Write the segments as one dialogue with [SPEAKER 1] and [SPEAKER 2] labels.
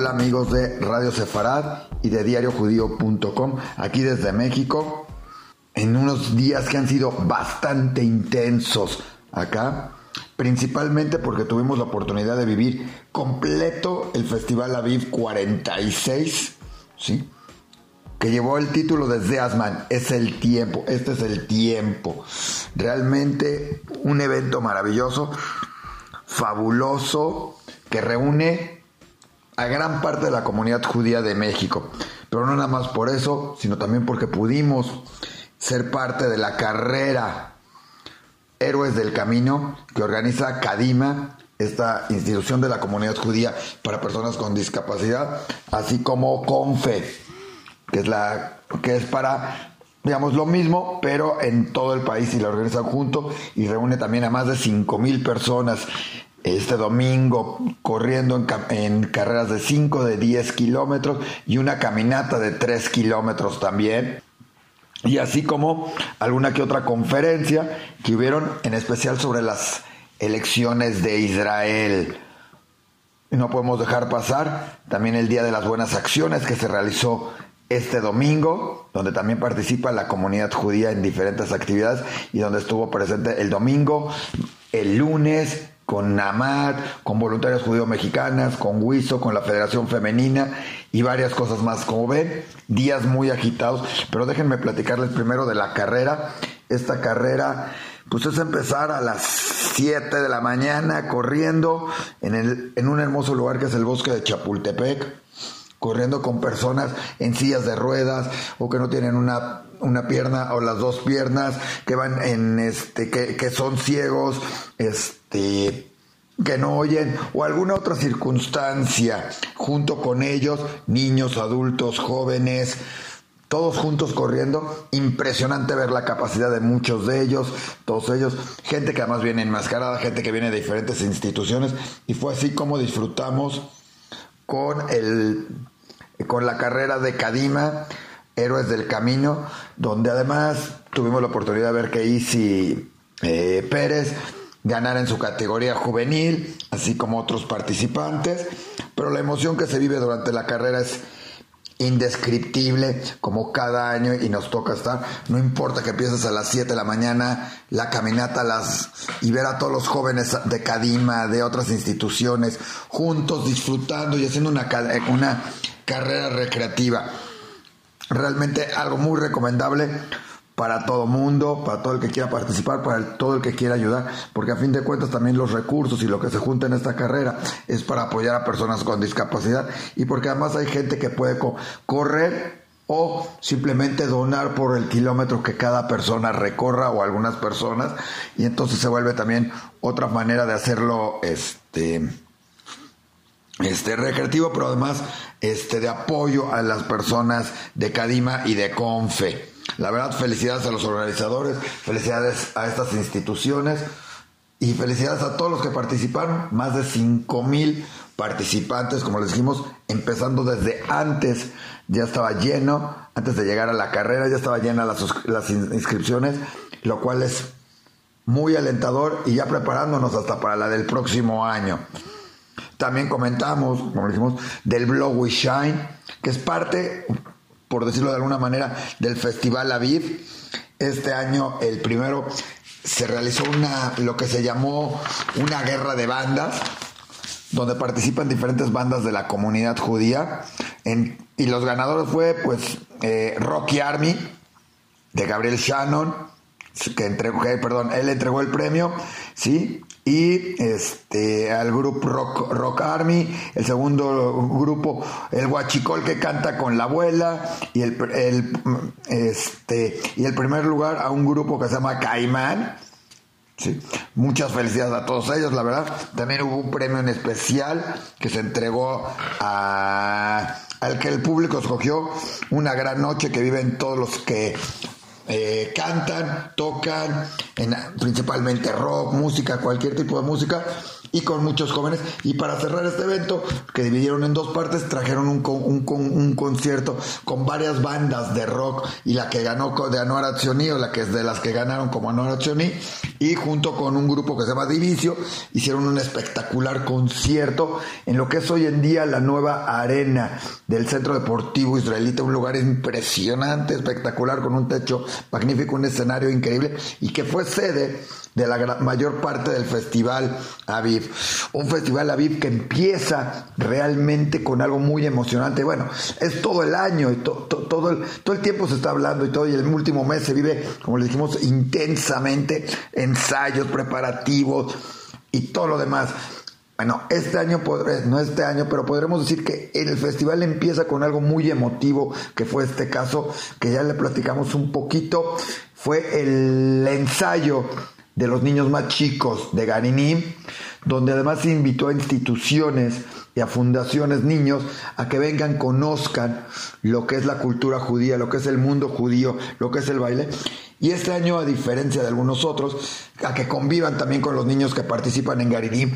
[SPEAKER 1] Hola amigos de Radio Sefarad y de diariojudío.com, aquí desde México, en unos días que han sido bastante intensos acá, principalmente porque tuvimos la oportunidad de vivir completo el Festival Aviv 46, ¿sí? que llevó el título de Zeasman, es el tiempo, este es el tiempo. Realmente un evento maravilloso, fabuloso, que reúne a gran parte de la comunidad judía de México. Pero no nada más por eso, sino también porque pudimos ser parte de la carrera Héroes del Camino que organiza Kadima, esta institución de la comunidad judía para personas con discapacidad, así como CONFE, que es la que es para digamos lo mismo, pero en todo el país y la organiza junto y reúne también a más de 5 mil personas este domingo corriendo en, carreras de 5, de 10 kilómetros y una caminata de 3 kilómetros también. Y así como alguna que otra conferencia que hubieron en especial sobre las elecciones de Israel. No podemos dejar pasar también el Día de las Buenas Acciones que se realizó este domingo, donde también participa la comunidad judía en diferentes actividades y donde estuvo presente el domingo, el lunes, con NAMAD, con Voluntarias Judío Mexicanas, con WISO, con la Federación Femenina y varias cosas más. Como ven, días muy agitados, pero déjenme platicarles primero de la carrera. Esta carrera, pues es empezar a las 7 de la mañana corriendo en, el, en un hermoso lugar que es el bosque de Chapultepec corriendo con personas en sillas de ruedas o que no tienen una, una pierna o las dos piernas, que van en este, que, que son ciegos, este, que no oyen o alguna otra circunstancia junto con ellos, niños, adultos, jóvenes, todos juntos corriendo, impresionante ver la capacidad de muchos de ellos, todos ellos, gente que además viene enmascarada, gente que viene de diferentes instituciones y fue así como disfrutamos con el con la carrera de Kadima, Héroes del Camino, donde además tuvimos la oportunidad de ver que Isi eh, Pérez ganara en su categoría juvenil, así como otros participantes, pero la emoción que se vive durante la carrera es indescriptible como cada año y nos toca estar, no importa que empieces a las 7 de la mañana la caminata las y ver a todos los jóvenes de Cadima, de otras instituciones juntos disfrutando y haciendo una, una carrera recreativa. Realmente algo muy recomendable para todo mundo, para todo el que quiera participar, para todo el que quiera ayudar, porque a fin de cuentas también los recursos y lo que se junta en esta carrera es para apoyar a personas con discapacidad y porque además hay gente que puede correr o simplemente donar por el kilómetro que cada persona recorra o algunas personas y entonces se vuelve también otra manera de hacerlo este este recreativo pero además este de apoyo a las personas de Cadima y de Confe. La verdad, felicidades a los organizadores, felicidades a estas instituciones y felicidades a todos los que participaron, más de 5 mil participantes, como les dijimos, empezando desde antes, ya estaba lleno, antes de llegar a la carrera ya estaba llena las, inscripciones, lo cual es muy alentador y ya preparándonos hasta para la del próximo año. También comentamos, como dijimos, del blog We Shine, que es parte por decirlo de alguna manera, del Festival Aviv. Este año, el primero, se realizó una, lo que se llamó una guerra de bandas, donde participan diferentes bandas de la comunidad judía. y los ganadores fue, pues, eh, Rocky Army, de Gabriel Shannon, que entregó, perdón, él entregó el premio, ¿sí? Y este al grupo Rock, Rock Army, el segundo grupo el Huachicol que canta con la abuela y el, este y el primer lugar a un grupo que se llama Caimán. Sí. Muchas felicidades a todos ellos, la verdad. También hubo un premio en especial que se entregó a, al que el público escogió una gran noche que viven todos los que eh, cantan, tocan, en, principalmente rock, música, cualquier tipo de música, y con muchos jóvenes. Y para cerrar este evento, que dividieron en dos partes, trajeron un, un, un concierto con varias bandas de rock y la que ganó de Anuar o la que es de las que ganaron como Anuar y junto con un grupo que se llama Divicio, hicieron un espectacular concierto en lo que es hoy en día la nueva arena del Centro Deportivo Israelita, un lugar impresionante, espectacular, con un techo magnífico, un escenario increíble y que fue sede de la mayor parte del festival Aviv. Un festival Aviv que empieza realmente con algo muy emocionante. Bueno, es todo el año y todo, el, todo el tiempo se está hablando y todo y el último mes se vive, como le dijimos, intensamente ensayos, preparativos y todo lo demás. Bueno, este año, no este año, pero podremos decir que el festival empieza con algo muy emotivo, que fue este caso, que ya le platicamos un poquito, fue el ensayo de los niños más chicos de Ganiní, donde además se invitó a instituciones y a fundaciones niños a que vengan, conozcan lo que es la cultura judía, lo que es el mundo judío, lo que es el baile. Y este año, a diferencia de algunos otros, a que convivan también con los niños que participan en Gariní.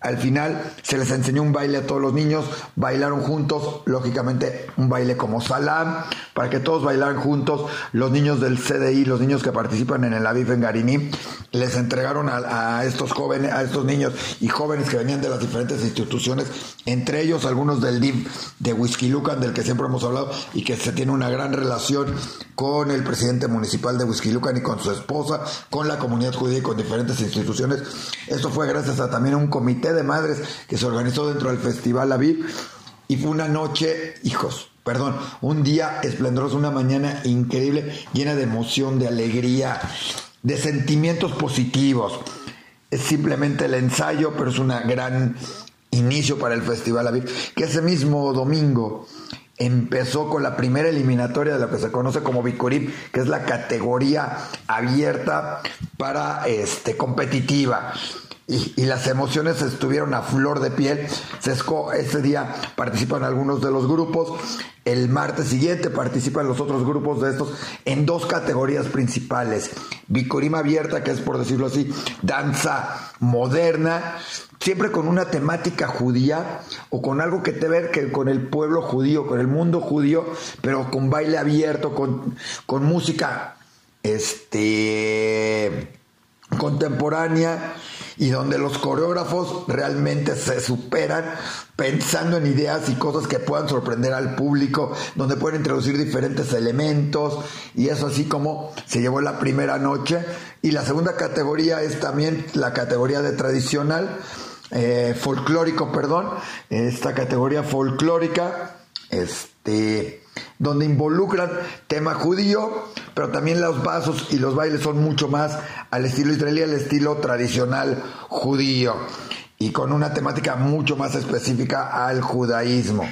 [SPEAKER 1] Al final se les enseñó un baile a todos los niños, bailaron juntos, lógicamente un baile como Salam, para que todos bailaran juntos. Los niños del CDI, los niños que participan en el Aviv en Gariní, les entregaron a, estos jóvenes, a estos niños y jóvenes que venían de las diferentes instituciones, entre ellos algunos del DIM de Whisky Lucan, del que siempre hemos hablado, y que se tiene una gran relación con el presidente municipal de Whisky Lucan y con su esposa, con la comunidad judía con diferentes instituciones. Esto fue gracias a también un comité de madres que se organizó dentro del Festival Aviv y fue una noche, hijos, perdón, un día esplendoroso, una mañana increíble, llena de emoción, de alegría, de sentimientos positivos. Es simplemente el ensayo, pero es un gran inicio para el Festival Aviv, que ese mismo domingo empezó con la primera eliminatoria de lo que se conoce como Bicorip, que es la categoría abierta para este competitiva. Y, las emociones estuvieron a flor de piel. Sesco, ese día participan algunos de los grupos. El martes siguiente participan los otros grupos de estos en dos categorías principales. Bicorima abierta, que es por decirlo así, danza moderna, siempre con una temática judía o con algo que te ver que con el pueblo judío, con el mundo judío, pero con baile abierto, con, con música este contemporánea y donde los coreógrafos realmente se superan pensando en ideas y cosas que puedan sorprender al público, donde pueden introducir diferentes elementos y eso así como se llevó la primera noche. Y la segunda categoría es también la categoría de tradicional eh, folclórico, perdón, esta categoría folclórica, este, donde involucran tema judío, pero también los vasos y los bailes son mucho más al estilo israelí, al estilo tradicional judío, y con una temática mucho más específica al judaísmo.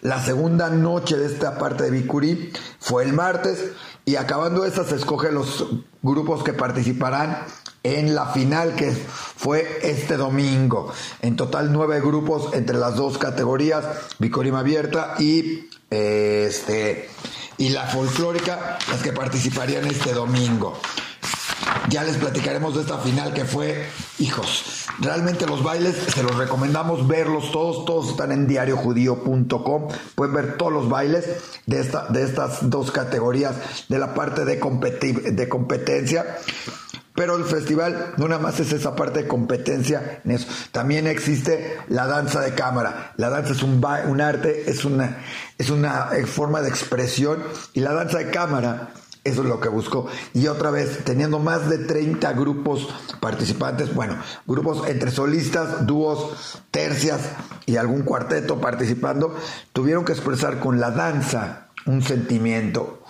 [SPEAKER 1] La segunda noche de esta parte de Bikurí fue el martes, y acabando esta se escogen los grupos que participarán en la final que fue este domingo. En total nueve grupos entre las dos categorías, Bicorima abierta y este y la folclórica, las que participarían este domingo. Ya les platicaremos de esta final que fue, hijos, realmente los bailes se los recomendamos verlos todos, todos están en diariojudío.com, pueden ver todos los bailes de, esta, de estas dos categorías, de la parte de, de competencia pero el festival no nada más es esa parte de competencia en eso. También existe la danza de cámara. La danza es un, un arte, es una, es una eh, forma de expresión. Y la danza de cámara, eso es lo que buscó. Y otra vez, teniendo más de 30 grupos participantes, bueno, grupos entre solistas, dúos, tercias y algún cuarteto participando, tuvieron que expresar con la danza un sentimiento,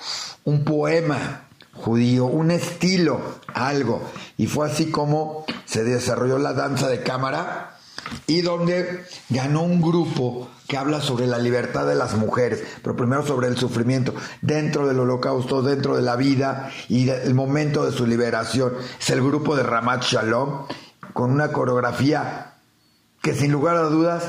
[SPEAKER 1] un poema, judío, un estilo, algo. Y fue así como se desarrolló la danza de cámara y donde ganó un grupo que habla sobre la libertad de las mujeres, pero primero sobre el sufrimiento dentro del holocausto, dentro de la vida y el momento de su liberación. Es el grupo de Ramat Shalom con una coreografía que sin lugar a dudas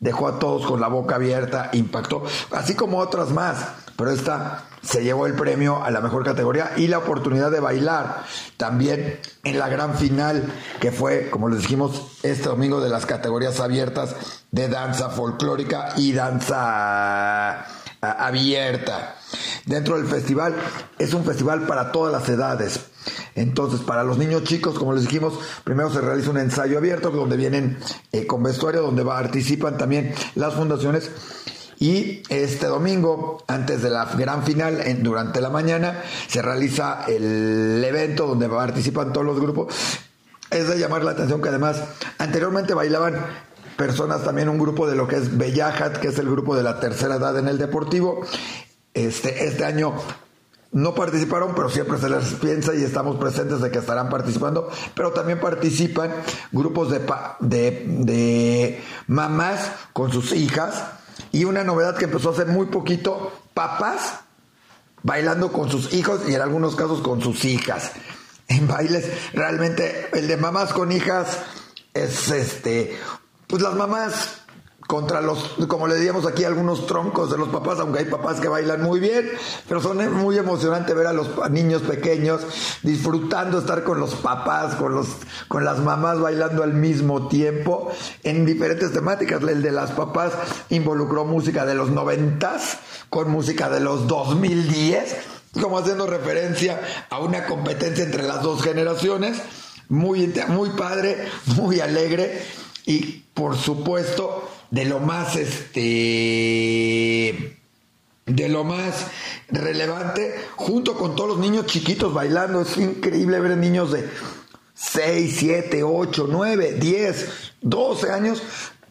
[SPEAKER 1] dejó a todos con la boca abierta, impactó, así como otras más. pero esta se llevó el premio a la mejor categoría y la oportunidad de bailar también en la gran final que fue, como les dijimos, este domingo de las categorías abiertas de danza folclórica y danza abierta. Dentro del festival es un festival para todas las edades. Entonces, para los niños chicos, como les dijimos, primero se realiza un ensayo abierto donde vienen eh, con vestuario, donde participan también las fundaciones. Y este domingo, antes de la gran final, durante la mañana, se realiza el evento donde participan todos los grupos. Es de llamar la atención que además anteriormente bailaban personas, también un grupo de lo que es Bellajat, que es el grupo de la tercera edad en el deportivo. Este, este año no participaron, pero siempre se les piensa y estamos presentes de que estarán participando, pero también participan grupos de, de, de mamás con sus hijas y una novedad que empezó hace muy poquito, papás bailando con sus hijos y en algunos casos con sus hijas. En bailes, realmente el de mamás con hijas es este pues las mamás contra los, como le decíamos aquí, algunos troncos de los papás, aunque hay papás que bailan muy bien, pero son muy emocionante ver a los niños pequeños disfrutando estar con los papás, con los, con las mamás bailando al mismo tiempo en diferentes temáticas. El de las papás involucró música de los noventas con música de los 2010, como haciendo referencia a una competencia entre las dos generaciones. Muy, muy padre, muy alegre y por supuesto de lo más este de lo más relevante junto con todos los niños chiquitos bailando. Es increíble ver niños de 6, 7, 8, 9, 10, 12 años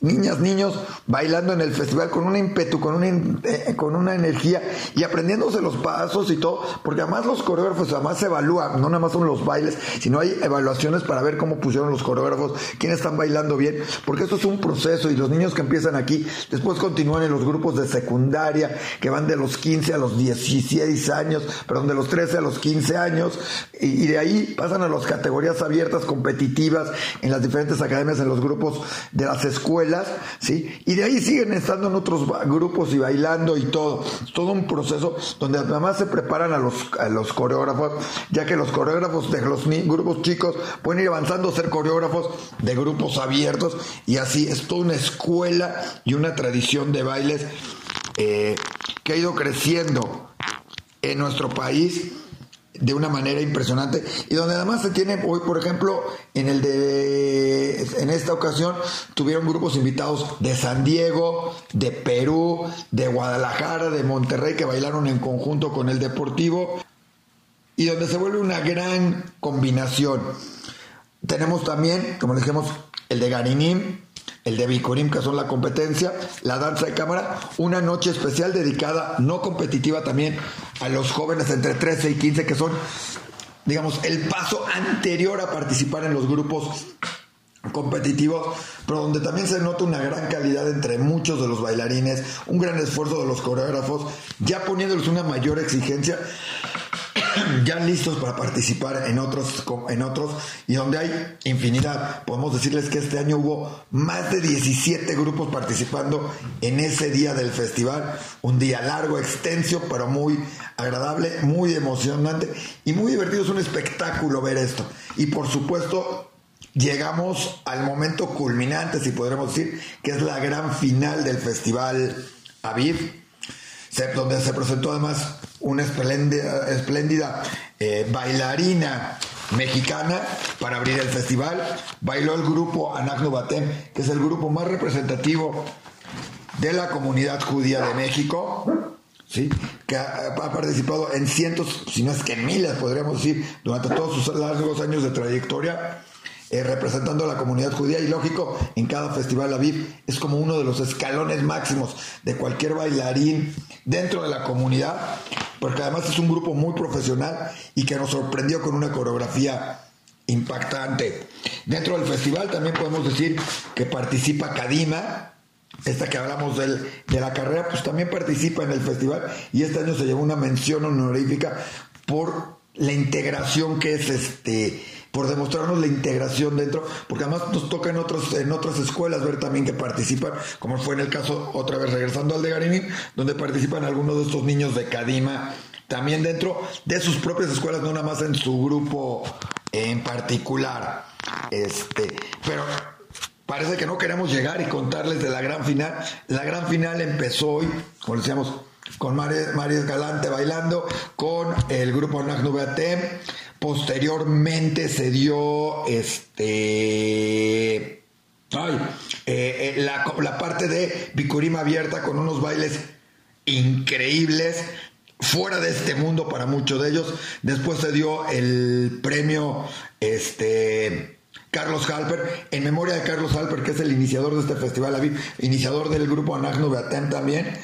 [SPEAKER 1] niñas, niños bailando en el festival con un ímpetu, con una, eh, con una energía y aprendiéndose los pasos y todo, porque además los coreógrafos además se evalúan, no nada más son los bailes, sino hay evaluaciones para ver cómo pusieron los coreógrafos, quiénes están bailando bien, porque esto es un proceso y los niños que empiezan aquí después continúan en los grupos de secundaria que van de los 15 a los 16 años, perdón, de los 13 a los 15 años y, y de ahí pasan a las categorías abiertas competitivas en las diferentes academias, en los grupos de las escuelas ¿sí? Y de ahí siguen estando en otros grupos y bailando y todo. todo un proceso donde además se preparan a los, a los coreógrafos, ya que los coreógrafos de los grupos chicos pueden ir avanzando a ser coreógrafos de grupos abiertos y así es toda una escuela y una tradición de bailes eh, que ha ido creciendo en nuestro país de una manera impresionante y donde además se tiene hoy por ejemplo en el de en esta ocasión tuvieron grupos invitados de San Diego de Perú de Guadalajara de Monterrey que bailaron en conjunto con el Deportivo y donde se vuelve una gran combinación. Tenemos también como dijimos el de Garinim el de Bicorim, que son la competencia, la danza de cámara, una noche especial dedicada, no competitiva también, a los jóvenes entre 13 y 15, que son, digamos, el paso anterior a participar en los grupos competitivos, pero donde también se nota una gran calidad entre muchos de los bailarines, un gran esfuerzo de los coreógrafos, ya poniéndoles una mayor exigencia ya listos para participar en otros, en otros y donde hay infinidad. Podemos decirles que este año hubo más de 17 grupos participando en ese día del festival. Un día largo, extenso, pero muy agradable, muy emocionante y muy divertido. Es un espectáculo ver esto. Y por supuesto, llegamos al momento culminante, si podremos decir, que es la gran final del festival Aviv donde se presentó además una espléndida, eh, bailarina mexicana para abrir el festival. Bailó el grupo Anagno Batem, que es el grupo más representativo de la comunidad judía de México. ¿Sí? que ha, participado en cientos, si no es que miles, podríamos decir, durante todos sus largos años de trayectoria eh, representando a la comunidad judía y lógico, en cada festival Aviv es como uno de los escalones máximos de cualquier bailarín dentro de la comunidad, porque además es un grupo muy profesional y que nos sorprendió con una coreografía impactante. Dentro del festival también podemos decir que participa Kadima, esta que hablamos de la carrera, pues también participa en el festival y este año se llevó una mención honorífica por la integración que es este por demostrarnos la integración dentro, porque además nos toca en, otros, en otras escuelas ver también que participan, como fue en el caso, otra vez regresando al de Garini, donde participan algunos de estos niños de Cadima, también dentro de sus propias escuelas, no nada más en su grupo en particular. Este, pero parece que no queremos llegar y contarles de la gran final. La gran final empezó hoy, como decíamos, con María Escalante bailando, con el grupo Nagnu Posteriormente se dio este. Ay, eh, eh, la, la, parte de Bicurima abierta con unos bailes increíbles, fuera de este mundo para muchos de ellos. Después se dio el premio este, Carlos Halper, en memoria de Carlos Halper, que es el iniciador de este festival, iniciador del grupo Anagno Beatem también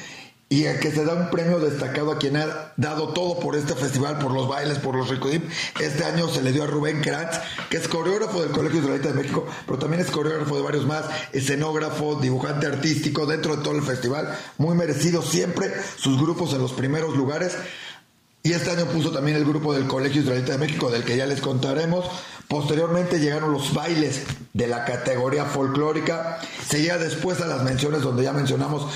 [SPEAKER 1] y el que se da un premio destacado a quien ha dado todo por este festival, por los bailes, por los Ricodim. Este año se le dio a Rubén Kratz, que es coreógrafo del Colegio Israelita de México, pero también es coreógrafo de varios más, escenógrafo, dibujante artístico dentro de todo el festival. Muy merecido siempre sus grupos en los primeros lugares. Y este año puso también el grupo del Colegio Israelita de México, del que ya les contaremos. Posteriormente llegaron los bailes de la categoría folclórica. Se llega después a las menciones donde ya mencionamos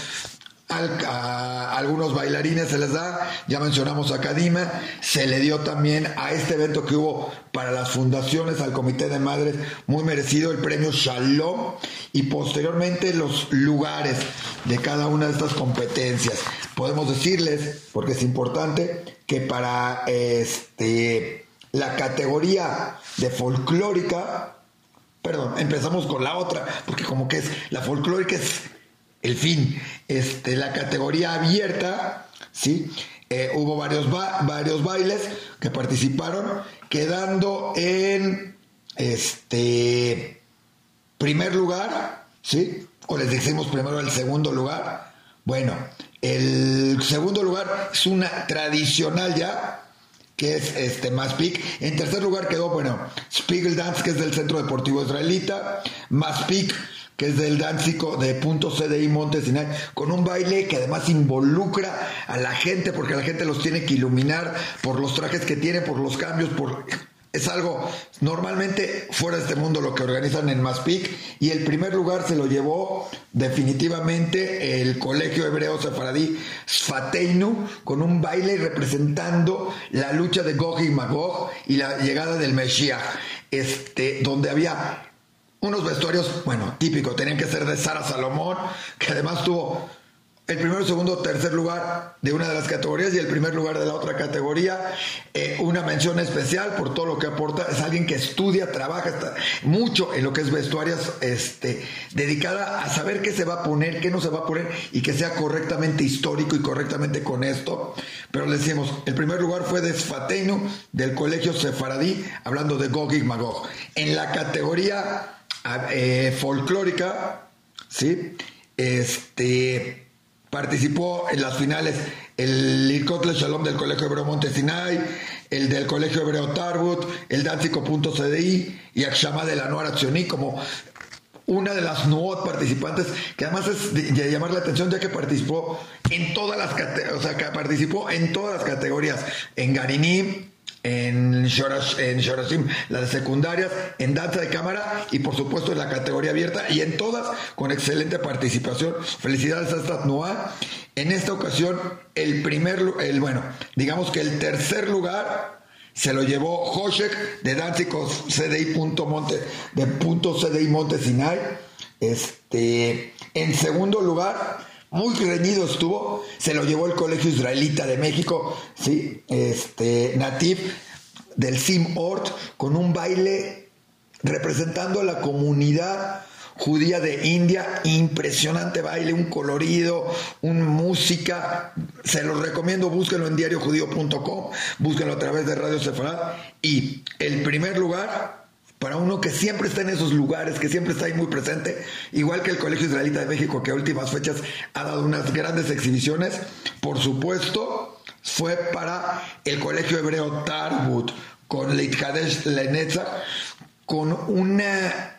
[SPEAKER 1] a algunos bailarines se les da, ya mencionamos a Cadima, se le dio también a este evento que hubo para las fundaciones, al Comité de Madres, muy merecido el premio Shalom y posteriormente los lugares de cada una de estas competencias. Podemos decirles, porque es importante, que para este, la categoría de folclórica, perdón, empezamos con la otra, porque como que es, la folclórica es el fin. Este, la categoría abierta, ¿sí? Eh, hubo varios, varios bailes que participaron, quedando en este primer lugar, ¿sí? O les decimos primero el segundo lugar. Bueno, el segundo lugar es una tradicional ya, que es este Maspik. En tercer lugar quedó, bueno, Spiegel Dance, que es del Centro Deportivo Israelita, Maspik que es del Dánzico de Punto CDI Montesinay, con un baile que además involucra a la gente, porque la gente los tiene que iluminar por los trajes que tiene, por los cambios, por es algo normalmente fuera de este mundo lo que organizan en Maspik y el primer lugar se lo llevó definitivamente el Colegio Hebreo Sefaradí Sfateinu con un baile representando la lucha de Gog y Magog y la llegada del Mesías, este, donde había unos vestuarios, bueno, típico, tenían que ser de Sara Salomón, que además tuvo el primero, segundo, tercer lugar de una de las categorías y el primer lugar de la otra categoría. Eh, una mención especial por todo lo que aporta. Es alguien que estudia, trabaja está mucho en lo que es vestuarias, este, dedicada a saber qué se va a poner, qué no se va a poner y que sea correctamente histórico y correctamente con esto. Pero le decimos, el primer lugar fue de Sfateino del Colegio Sefaradí, hablando de Gog y Magog. En la categoría eh, folclórica, ¿sí? Este, participó en las finales el Irkotle Shalom del Colegio Hebreo Montesinay, el del Colegio Hebreo Tarbut, el Dántico.cdi y Akshama de la Nuara Tzioní como una de las nuevas participantes, que además es de, llamar la atención ya que participó en todas las o sea, participó en todas las categorías, en Garinim, en, Shorashim, las secundarias, en danza de cámara y por supuesto en la categoría abierta y en todas con excelente participación. Felicidades a esta Noah. En esta ocasión, el primer, el bueno, digamos que el tercer lugar se lo llevó Hoshek de Danzicos CDI punto Monte, de punto CDI Monte Sinai. Este, en segundo lugar, muy reñido estuvo, se lo llevó el Colegio Israelita de México, sí, este, del Sim Ort, con un baile representando a la comunidad judía de India, impresionante baile, un colorido, una música, se los recomiendo, búsquenlo en diariojudío.com, búsquenlo a través de Radio Sefarad. Y el primer lugar para uno que siempre está en esos lugares, que siempre está ahí muy presente, igual que el Colegio Israelita de México, que a últimas fechas ha dado unas grandes exhibiciones, por supuesto, fue para el Colegio Hebreo Tarbut, con Leitkadesh Lenetza, con una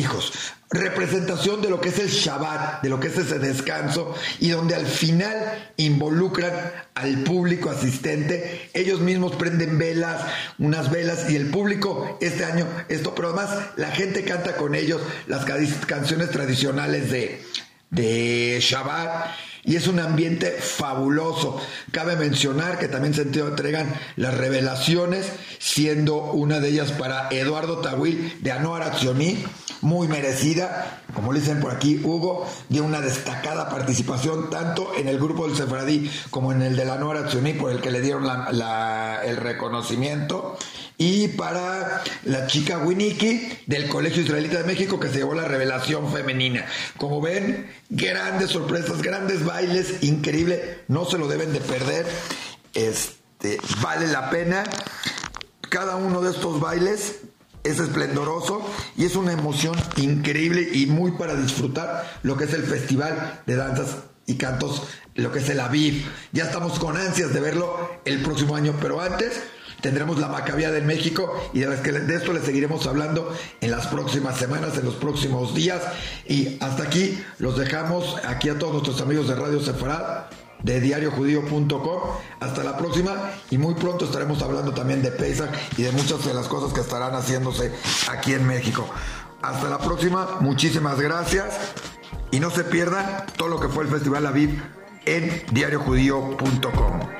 [SPEAKER 1] hijos, representación de lo que es el Shabbat, de lo que es ese descanso y donde al final involucran al público asistente. Ellos mismos prenden velas, unas velas y el público este año esto, pero además la gente canta con ellos las canciones tradicionales de, de Shabbat y es un ambiente fabuloso. Cabe mencionar que también se entregan las revelaciones, siendo una de ellas para Eduardo Tawil de Anoar Accioní, muy merecida, como dicen por aquí Hugo, dio una destacada participación tanto en el grupo del Sefradí como en el de la Anoar Accioní, por el que le dieron el reconocimiento y para la chica Winiki del Colegio Israelita de México que se llevó la revelación femenina. Como ven, grandes sorpresas, grandes bailes, increíble, no se lo deben de perder. Este, vale la pena. Cada uno de estos bailes es esplendoroso y es una emoción increíble y muy para disfrutar lo que es el Festival de Danzas y Cantos, lo que es el Aviv. Ya estamos con ansias de verlo el próximo año, pero antes tendremos la Macabía de México y de, de esto les seguiremos hablando en las próximas semanas, en los próximos días. Y hasta aquí los dejamos, aquí a todos nuestros amigos de Radio Sefarad de diariojudío.com. Hasta la próxima y muy pronto estaremos hablando también de Pesach y de muchas de las cosas que estarán haciéndose aquí en México. Hasta la próxima, muchísimas gracias y no se pierdan todo lo que fue el Festival Aviv en diariojudío.com.